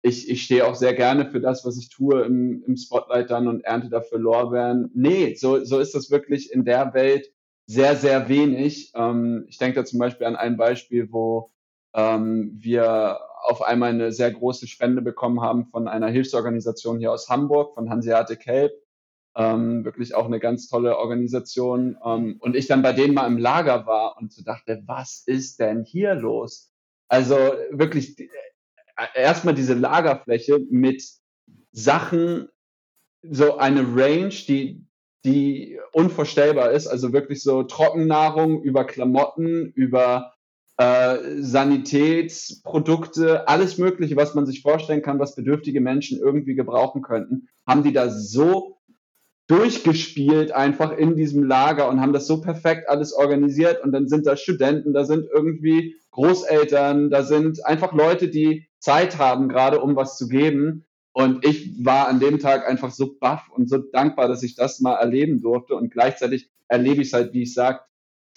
ich, ich stehe auch sehr gerne für das, was ich tue im, im Spotlight dann und ernte dafür Lorbeeren. Nee, so, so ist das wirklich in der Welt sehr, sehr wenig. Ähm, ich denke da zum Beispiel an ein Beispiel, wo ähm, wir auf einmal eine sehr große Spende bekommen haben von einer Hilfsorganisation hier aus Hamburg, von Hanseatic Help. Ähm, wirklich auch eine ganz tolle Organisation. Ähm, und ich dann bei denen mal im Lager war und so dachte, was ist denn hier los? Also wirklich erstmal diese Lagerfläche mit Sachen, so eine Range, die, die unvorstellbar ist. Also wirklich so Trockennahrung über Klamotten, über äh, Sanitätsprodukte, alles Mögliche, was man sich vorstellen kann, was bedürftige Menschen irgendwie gebrauchen könnten, haben die da so durchgespielt einfach in diesem Lager und haben das so perfekt alles organisiert und dann sind da Studenten, da sind irgendwie Großeltern, da sind einfach Leute, die Zeit haben gerade, um was zu geben. Und ich war an dem Tag einfach so baff und so dankbar, dass ich das mal erleben durfte. Und gleichzeitig erlebe ich es halt, wie ich sage,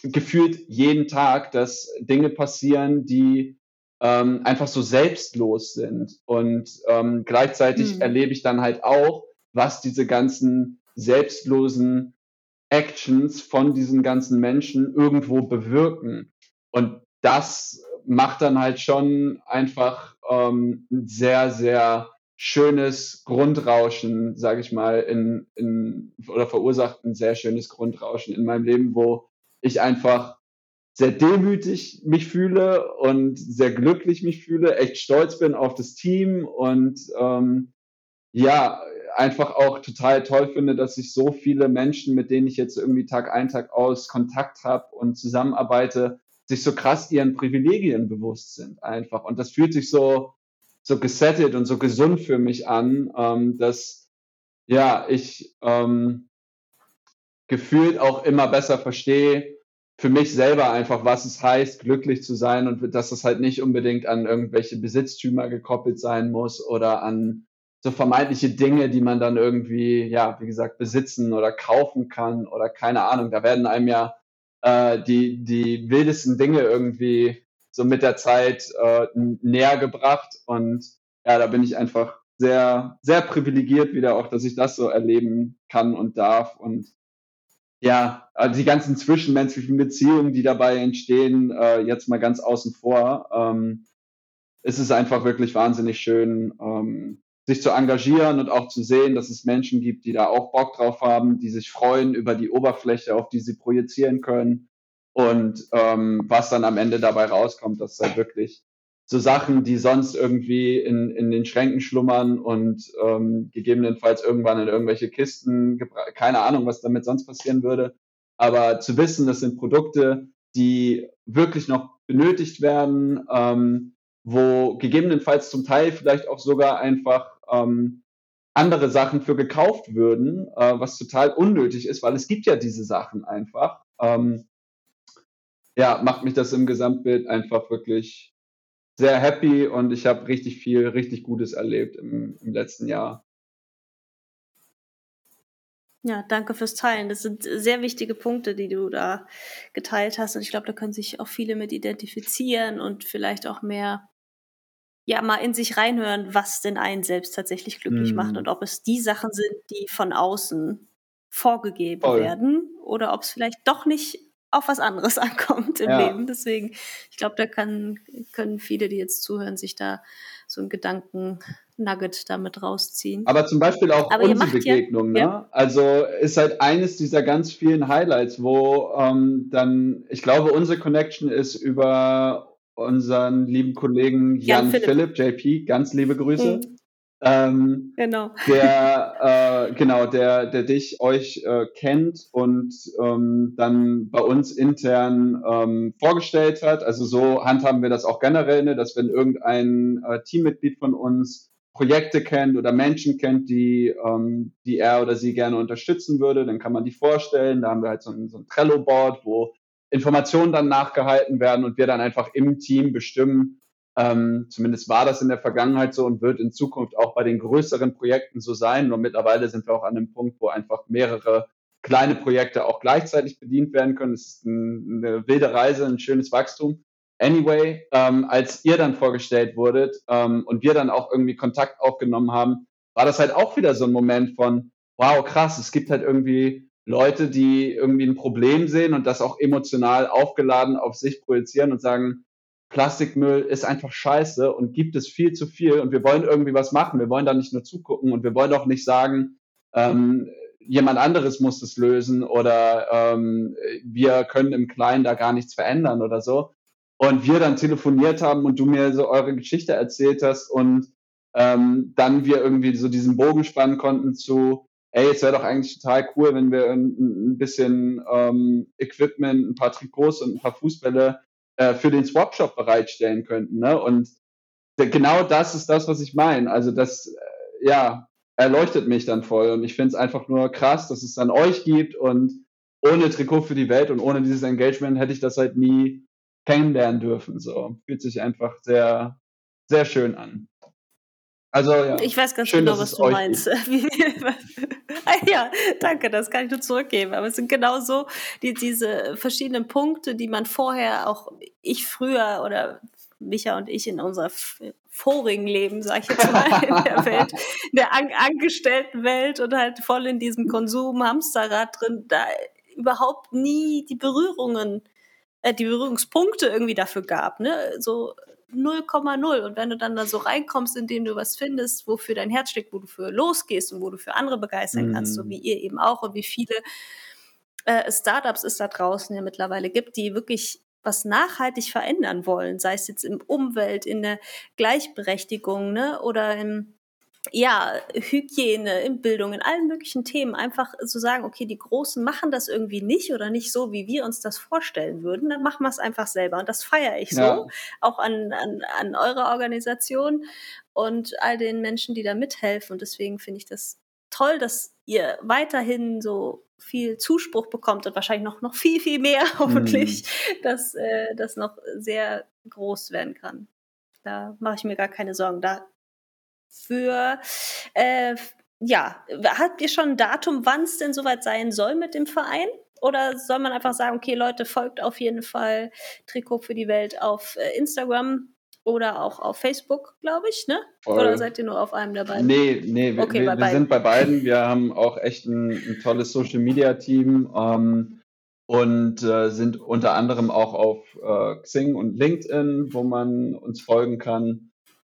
gefühlt jeden Tag, dass Dinge passieren, die ähm, einfach so selbstlos sind. Und ähm, gleichzeitig mhm. erlebe ich dann halt auch, was diese ganzen selbstlosen Actions von diesen ganzen Menschen irgendwo bewirken. Und das macht dann halt schon einfach ähm, ein sehr, sehr schönes Grundrauschen, sage ich mal, in, in, oder verursacht ein sehr schönes Grundrauschen in meinem Leben, wo ich einfach sehr demütig mich fühle und sehr glücklich mich fühle, echt stolz bin auf das Team und ähm, ja, einfach auch total toll finde, dass ich so viele Menschen, mit denen ich jetzt irgendwie Tag ein, Tag aus Kontakt habe und zusammenarbeite, sich so krass ihren Privilegien bewusst sind einfach. Und das fühlt sich so, so gesettet und so gesund für mich an, ähm, dass ja, ich ähm, gefühlt auch immer besser verstehe, für mich selber einfach, was es heißt, glücklich zu sein und dass es halt nicht unbedingt an irgendwelche Besitztümer gekoppelt sein muss oder an so vermeintliche Dinge, die man dann irgendwie, ja, wie gesagt, besitzen oder kaufen kann oder keine Ahnung. Da werden einem ja äh, die, die wildesten Dinge irgendwie so mit der Zeit äh, näher gebracht. Und ja, da bin ich einfach sehr, sehr privilegiert wieder auch, dass ich das so erleben kann und darf. Und ja, also die ganzen zwischenmenschlichen Beziehungen, die dabei entstehen, äh, jetzt mal ganz außen vor. Ähm, es ist einfach wirklich wahnsinnig schön, ähm, sich zu engagieren und auch zu sehen, dass es Menschen gibt, die da auch Bock drauf haben, die sich freuen über die Oberfläche, auf die sie projizieren können. Und ähm, was dann am Ende dabei rauskommt, das halt wirklich so Sachen, die sonst irgendwie in, in den Schränken schlummern und ähm, gegebenenfalls irgendwann in irgendwelche Kisten, keine Ahnung, was damit sonst passieren würde. Aber zu wissen, das sind Produkte, die wirklich noch benötigt werden, ähm, wo gegebenenfalls zum Teil vielleicht auch sogar einfach ähm, andere Sachen für gekauft würden, äh, was total unnötig ist, weil es gibt ja diese Sachen einfach. Ähm, ja, macht mich das im Gesamtbild einfach wirklich sehr happy und ich habe richtig viel, richtig Gutes erlebt im, im letzten Jahr. Ja, danke fürs Teilen. Das sind sehr wichtige Punkte, die du da geteilt hast. Und ich glaube, da können sich auch viele mit identifizieren und vielleicht auch mehr, ja, mal in sich reinhören, was denn einen selbst tatsächlich glücklich mm. macht und ob es die Sachen sind, die von außen vorgegeben Voll. werden oder ob es vielleicht doch nicht auf was anderes <laughs> ankommt im ja. Leben. Deswegen, ich glaube, da kann, können viele, die jetzt zuhören, sich da so einen Gedanken-Nugget damit rausziehen. Aber zum Beispiel auch Aber unsere Begegnung, ja, ne? Ja. Also ist halt eines dieser ganz vielen Highlights, wo ähm, dann, ich glaube, unsere Connection ist über unseren lieben Kollegen Jan, Jan Philipp. Philipp. JP, ganz liebe Grüße. Mhm. Ähm, genau. Der, <laughs> äh, genau, der, der dich, euch äh, kennt und ähm, dann bei uns intern ähm, vorgestellt hat. Also so handhaben wir das auch generell, ne, dass wenn irgendein äh, Teammitglied von uns Projekte kennt oder Menschen kennt, die, ähm, die er oder sie gerne unterstützen würde, dann kann man die vorstellen. Da haben wir halt so ein, so ein Trello-Board, wo Informationen dann nachgehalten werden und wir dann einfach im Team bestimmen, ähm, zumindest war das in der Vergangenheit so und wird in Zukunft auch bei den größeren Projekten so sein. Nur mittlerweile sind wir auch an einem Punkt, wo einfach mehrere kleine Projekte auch gleichzeitig bedient werden können. Es ist ein, eine wilde Reise, ein schönes Wachstum. Anyway, ähm, als ihr dann vorgestellt wurdet ähm, und wir dann auch irgendwie Kontakt aufgenommen haben, war das halt auch wieder so ein Moment von, wow, krass, es gibt halt irgendwie Leute, die irgendwie ein Problem sehen und das auch emotional aufgeladen auf sich projizieren und sagen, Plastikmüll ist einfach scheiße und gibt es viel zu viel und wir wollen irgendwie was machen. Wir wollen da nicht nur zugucken und wir wollen auch nicht sagen, ähm, jemand anderes muss es lösen oder ähm, wir können im Kleinen da gar nichts verändern oder so. Und wir dann telefoniert haben und du mir so eure Geschichte erzählt hast und ähm, dann wir irgendwie so diesen Bogen spannen konnten zu, ey, es wäre doch eigentlich total cool, wenn wir ein, ein bisschen ähm, Equipment, ein paar Trikots und ein paar Fußbälle äh, für den Swapshop bereitstellen könnten. Ne? Und genau das ist das, was ich meine. Also das, äh, ja, erleuchtet mich dann voll. Und ich finde es einfach nur krass, dass es dann euch gibt und ohne Trikot für die Welt und ohne dieses Engagement hätte ich das halt nie kennenlernen dürfen. So fühlt sich einfach sehr, sehr schön an. Also ja. Ich weiß ganz schön, genau, was du meinst. <laughs> <laughs> ja, danke, das kann ich nur zurückgeben. Aber es sind genau so die, diese verschiedenen Punkte, die man vorher auch ich früher oder Micha und ich in unserer vorigen Leben, sag ich jetzt mal, in der <laughs> Welt, in der An Angestelltenwelt und halt voll in diesem Konsum, Hamsterrad drin, da überhaupt nie die Berührungen, äh, die Berührungspunkte irgendwie dafür gab, ne? So 0,0. Und wenn du dann da so reinkommst, indem du was findest, wofür dein Herz steckt, wo du für losgehst und wo du für andere begeistern mhm. kannst, so wie ihr eben auch und wie viele äh, Startups es da draußen ja mittlerweile gibt, die wirklich was nachhaltig verändern wollen, sei es jetzt im Umwelt, in der Gleichberechtigung ne, oder im ja, Hygiene, in Bildung, in allen möglichen Themen einfach zu sagen, okay, die Großen machen das irgendwie nicht oder nicht so, wie wir uns das vorstellen würden, dann machen wir es einfach selber. Und das feiere ich so, ja. auch an, an, an eurer Organisation und all den Menschen, die da mithelfen. Und deswegen finde ich das toll, dass ihr weiterhin so viel Zuspruch bekommt und wahrscheinlich noch, noch viel, viel mehr, <laughs> hoffentlich, mm. dass äh, das noch sehr groß werden kann. Da mache ich mir gar keine Sorgen. Da für, äh, ja, habt ihr schon ein Datum, wann es denn soweit sein soll mit dem Verein? Oder soll man einfach sagen, okay, Leute, folgt auf jeden Fall Trikot für die Welt auf äh, Instagram oder auch auf Facebook, glaube ich, ne? Voll. Oder seid ihr nur auf einem beiden? Nee, nee, okay, wir, wir sind bei beiden. Wir haben auch echt ein, ein tolles Social Media Team ähm, und äh, sind unter anderem auch auf äh, Xing und LinkedIn, wo man uns folgen kann.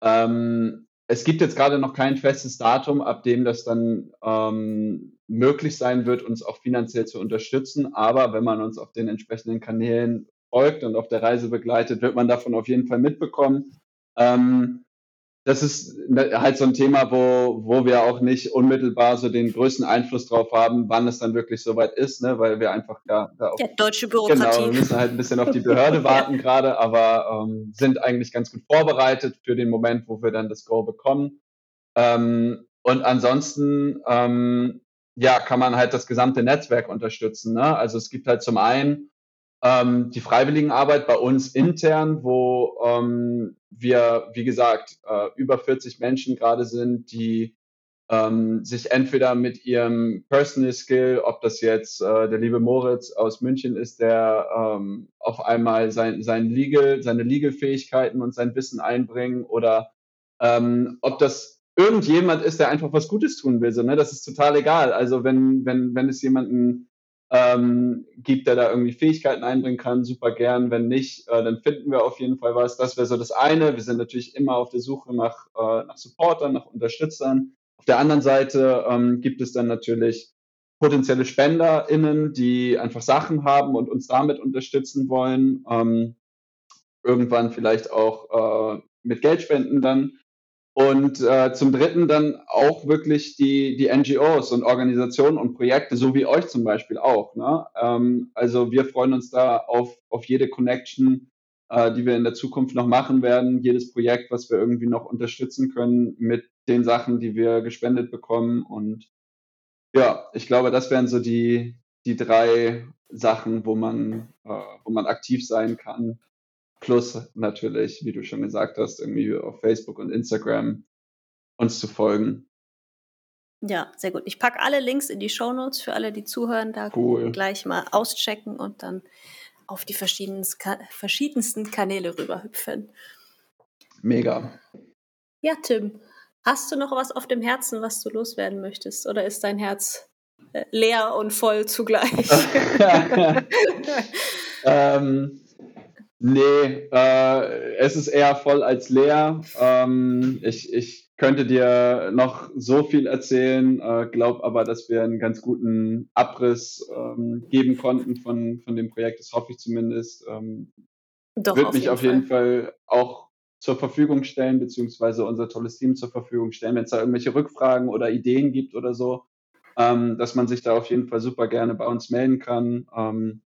Ähm, es gibt jetzt gerade noch kein festes Datum, ab dem das dann ähm, möglich sein wird, uns auch finanziell zu unterstützen. Aber wenn man uns auf den entsprechenden Kanälen folgt und auf der Reise begleitet, wird man davon auf jeden Fall mitbekommen. Ähm, das ist halt so ein Thema, wo, wo wir auch nicht unmittelbar so den größten Einfluss drauf haben, wann es dann wirklich soweit ist, ne? weil wir einfach da, da auch, ja, deutsche Bürokratie. Genau, wir müssen halt ein bisschen auf die Behörde <laughs> warten gerade, aber ähm, sind eigentlich ganz gut vorbereitet für den Moment, wo wir dann das Go bekommen. Ähm, und ansonsten, ähm, ja, kann man halt das gesamte Netzwerk unterstützen. Ne? Also es gibt halt zum einen ähm, die Freiwilligenarbeit bei uns intern, wo ähm, wir, wie gesagt, äh, über 40 Menschen gerade sind, die ähm, sich entweder mit ihrem Personal Skill, ob das jetzt äh, der liebe Moritz aus München ist, der ähm, auf einmal sein, sein Legal, seine Legal-Fähigkeiten und sein Wissen einbringen oder ähm, ob das irgendjemand ist, der einfach was Gutes tun will. So, ne? Das ist total egal. Also wenn, wenn, wenn es jemanden ähm, gibt, der da irgendwie Fähigkeiten einbringen kann, super gern. Wenn nicht, äh, dann finden wir auf jeden Fall was. Das wäre so das eine. Wir sind natürlich immer auf der Suche nach, äh, nach Supportern, nach Unterstützern. Auf der anderen Seite ähm, gibt es dann natürlich potenzielle SpenderInnen, die einfach Sachen haben und uns damit unterstützen wollen. Ähm, irgendwann vielleicht auch äh, mit Geldspenden dann. Und äh, zum Dritten dann auch wirklich die, die NGOs und Organisationen und Projekte, so wie euch zum Beispiel auch. Ne? Ähm, also wir freuen uns da auf, auf jede Connection, äh, die wir in der Zukunft noch machen werden, jedes Projekt, was wir irgendwie noch unterstützen können mit den Sachen, die wir gespendet bekommen. Und ja, ich glaube, das wären so die, die drei Sachen, wo man, äh, wo man aktiv sein kann. Plus natürlich, wie du schon gesagt hast, irgendwie auf Facebook und Instagram uns zu folgen. Ja, sehr gut. Ich packe alle Links in die Show Notes für alle, die zuhören. Da cool. gleich mal auschecken und dann auf die verschiedensten Kanäle rüberhüpfen. Mega. Ja, Tim, hast du noch was auf dem Herzen, was du loswerden möchtest? Oder ist dein Herz äh, leer und voll zugleich? <laughs> ähm, Nee, äh, es ist eher voll als leer. Ähm, ich, ich könnte dir noch so viel erzählen, äh, glaube aber, dass wir einen ganz guten Abriss ähm, geben konnten von, von dem Projekt. Das hoffe ich zumindest. Ähm, Doch, wird mich auf jeden Fall. Fall auch zur Verfügung stellen, beziehungsweise unser tolles Team zur Verfügung stellen, wenn es da irgendwelche Rückfragen oder Ideen gibt oder so, ähm, dass man sich da auf jeden Fall super gerne bei uns melden kann. Ähm,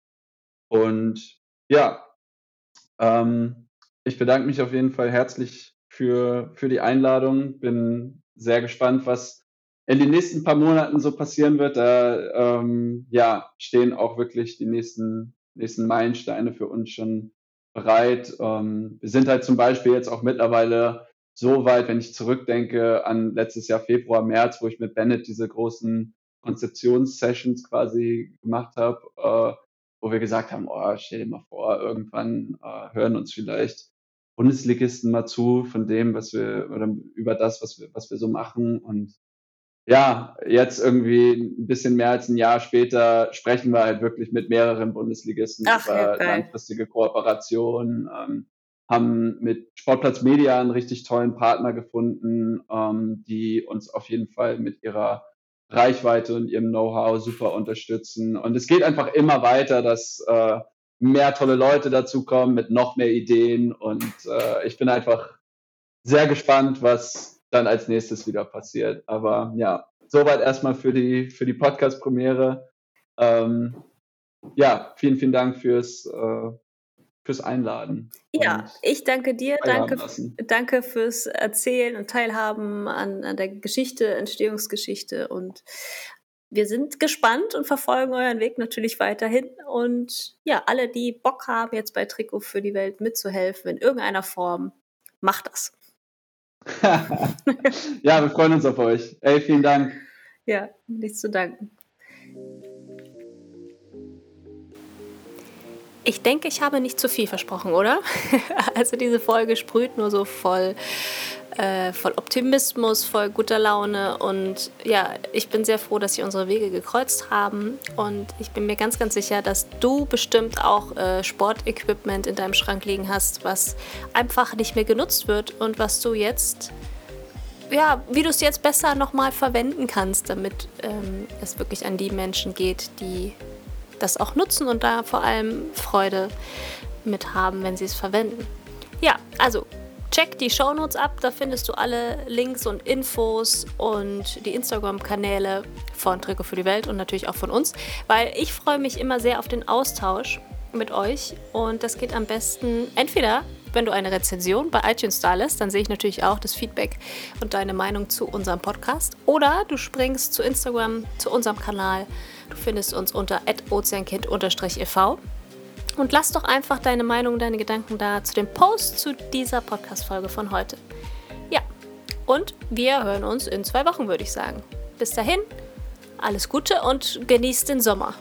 und ja, ähm, ich bedanke mich auf jeden Fall herzlich für, für die Einladung. Bin sehr gespannt, was in den nächsten paar Monaten so passieren wird. Da ähm, ja, stehen auch wirklich die nächsten, nächsten Meilensteine für uns schon bereit. Ähm, wir sind halt zum Beispiel jetzt auch mittlerweile so weit, wenn ich zurückdenke an letztes Jahr Februar, März, wo ich mit Bennett diese großen Konzeptionssessions quasi gemacht habe. Äh, wo wir gesagt haben, oh, stell dir mal vor, irgendwann äh, hören uns vielleicht Bundesligisten mal zu von dem, was wir, oder über das, was wir, was wir so machen. Und ja, jetzt irgendwie ein bisschen mehr als ein Jahr später sprechen wir halt wirklich mit mehreren Bundesligisten Ach, über ja, langfristige Kooperationen, ähm, haben mit Sportplatz Media einen richtig tollen Partner gefunden, ähm, die uns auf jeden Fall mit ihrer Reichweite und ihrem Know-how super unterstützen. Und es geht einfach immer weiter, dass äh, mehr tolle Leute dazukommen mit noch mehr Ideen. Und äh, ich bin einfach sehr gespannt, was dann als nächstes wieder passiert. Aber ja, soweit erstmal für die, für die Podcast-Premiere. Ähm, ja, vielen, vielen Dank fürs, äh, fürs Einladen. Ja, ich danke dir, danke, danke fürs Erzählen und Teilhaben an, an der Geschichte, Entstehungsgeschichte und wir sind gespannt und verfolgen euren Weg natürlich weiterhin. Und ja, alle, die Bock haben, jetzt bei Trikot für die Welt mitzuhelfen in irgendeiner Form, macht das. <laughs> ja, wir freuen uns auf euch. Ey, vielen Dank. Ja, nichts zu danken. Ich denke, ich habe nicht zu viel versprochen, oder? <laughs> also diese Folge sprüht nur so voll, äh, voll Optimismus, voll guter Laune und ja, ich bin sehr froh, dass sie unsere Wege gekreuzt haben und ich bin mir ganz, ganz sicher, dass du bestimmt auch äh, Sportequipment in deinem Schrank liegen hast, was einfach nicht mehr genutzt wird und was du jetzt ja, wie du es jetzt besser nochmal verwenden kannst, damit ähm, es wirklich an die Menschen geht, die das auch nutzen und da vor allem Freude mit haben, wenn sie es verwenden. Ja, also check die Shownotes ab, da findest du alle Links und Infos und die Instagram-Kanäle von Trikot für die Welt und natürlich auch von uns, weil ich freue mich immer sehr auf den Austausch mit euch und das geht am besten entweder wenn du eine Rezension bei iTunes da lässt, dann sehe ich natürlich auch das Feedback und deine Meinung zu unserem Podcast. Oder du springst zu Instagram, zu unserem Kanal. Du findest uns unter ozeankind-ev. Und lass doch einfach deine Meinung, deine Gedanken da zu dem Post zu dieser Podcast-Folge von heute. Ja, und wir hören uns in zwei Wochen, würde ich sagen. Bis dahin, alles Gute und genießt den Sommer.